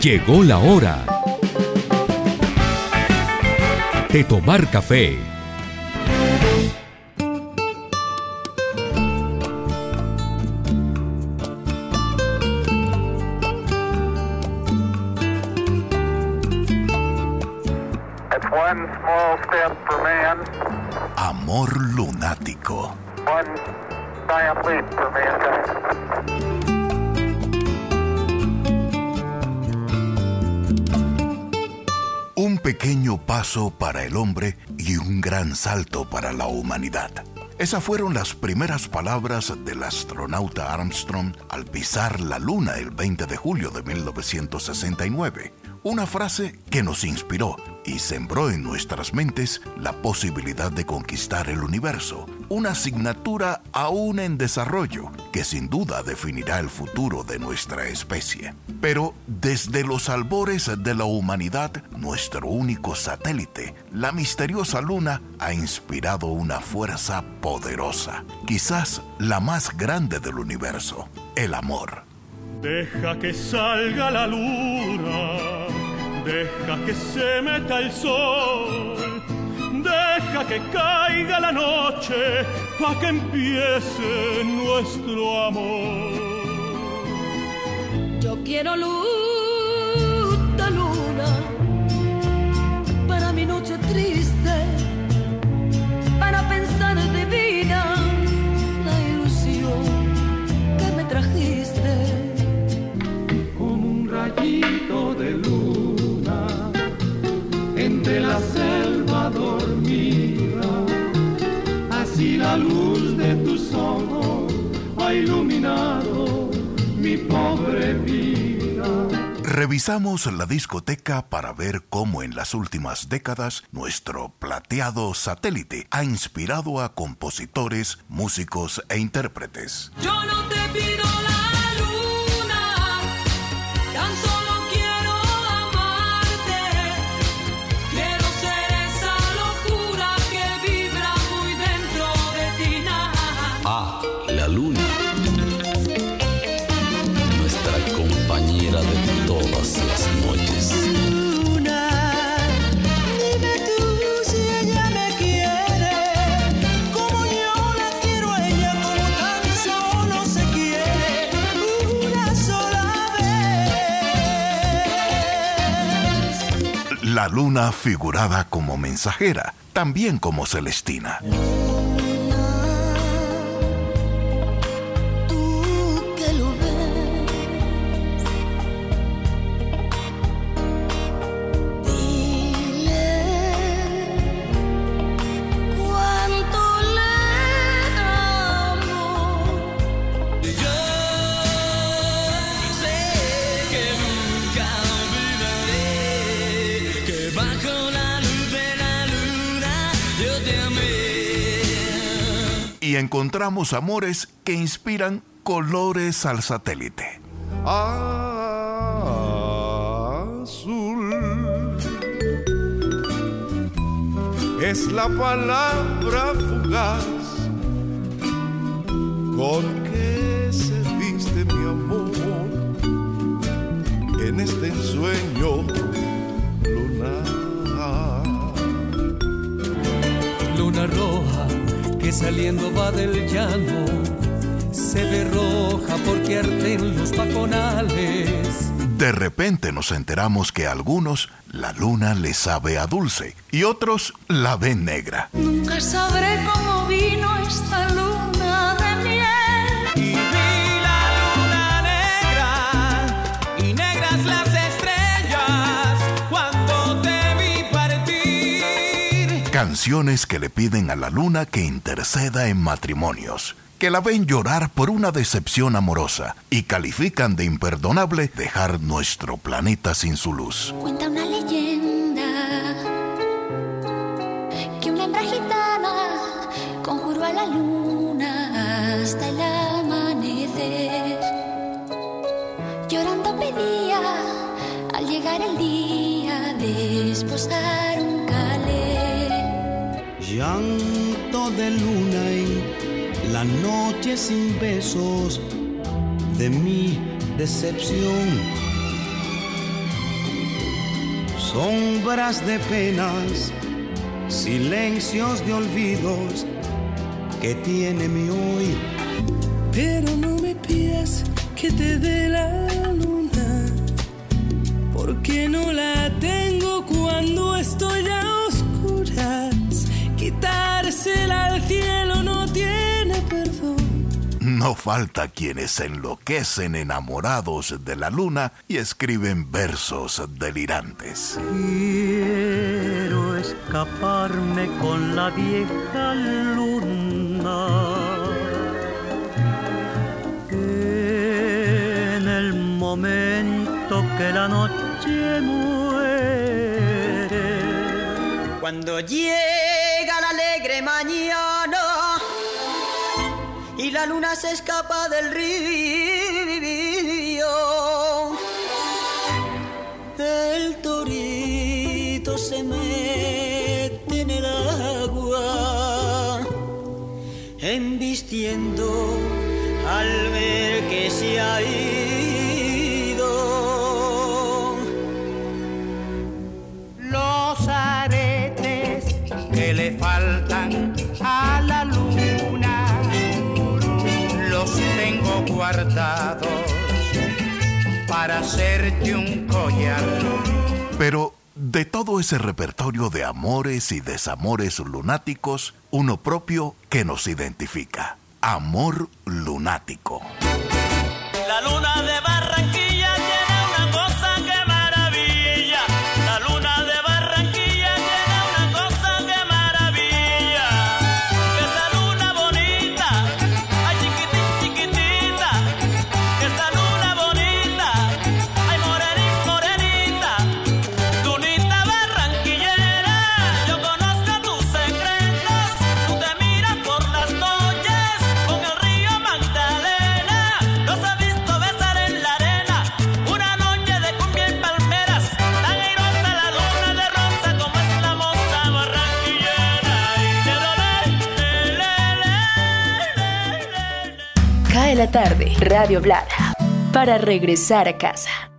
Llegó la hora de tomar café. Amor lunático. one pequeño paso para el hombre y un gran salto para la humanidad. Esas fueron las primeras palabras del astronauta Armstrong al pisar la Luna el 20 de julio de 1969. Una frase que nos inspiró y sembró en nuestras mentes la posibilidad de conquistar el universo. Una asignatura aún en desarrollo que sin duda definirá el futuro de nuestra especie. Pero desde los albores de la humanidad, nuestro único satélite, la misteriosa luna, ha inspirado una fuerza poderosa, quizás la más grande del universo, el amor. Deja que salga la luna, deja que se meta el sol, que caiga la noche pa' que empiece nuestro amor. Yo quiero luz luz de tus ojos ha iluminado mi pobre vida. Revisamos la discoteca para ver cómo en las últimas décadas nuestro plateado satélite ha inspirado a compositores, músicos e intérpretes. Yo no te pido la La luna figurada como mensajera, también como Celestina. Y encontramos amores que inspiran colores al satélite. Azul es la palabra fugaz con que se viste mi amor en este ensueño que saliendo va del llano, se ve roja porque arden los pajonales. De repente nos enteramos que a algunos la luna les sabe a dulce y otros la ven negra. Nunca sabré cómo vino esta luna Canciones que le piden a la luna que interceda en matrimonios, que la ven llorar por una decepción amorosa y califican de imperdonable dejar nuestro planeta sin su luz. Calé. Llanto de luna en la noche sin besos de mi decepción. sombras de penas, silencios de olvidos que tiene mi hoy. Pero no me pidas que te dé la luna, porque no la tengo cuando estoy a. Quitársela al cielo no tiene perdón. No falta quienes se enloquecen enamorados de la luna y escriben versos delirantes. Quiero escaparme con la vieja luna. En el momento que la noche muere. Cuando llega la mañana y la luna se escapa del río, el torito se mete en el agua, embistiendo al ver que se ha ido. Que le faltan a la luna los tengo guardados para hacerte un collar. Pero de todo ese repertorio de amores y desamores lunáticos, uno propio que nos identifica. Amor lunático. La tarde, Radio Blada, para regresar a casa.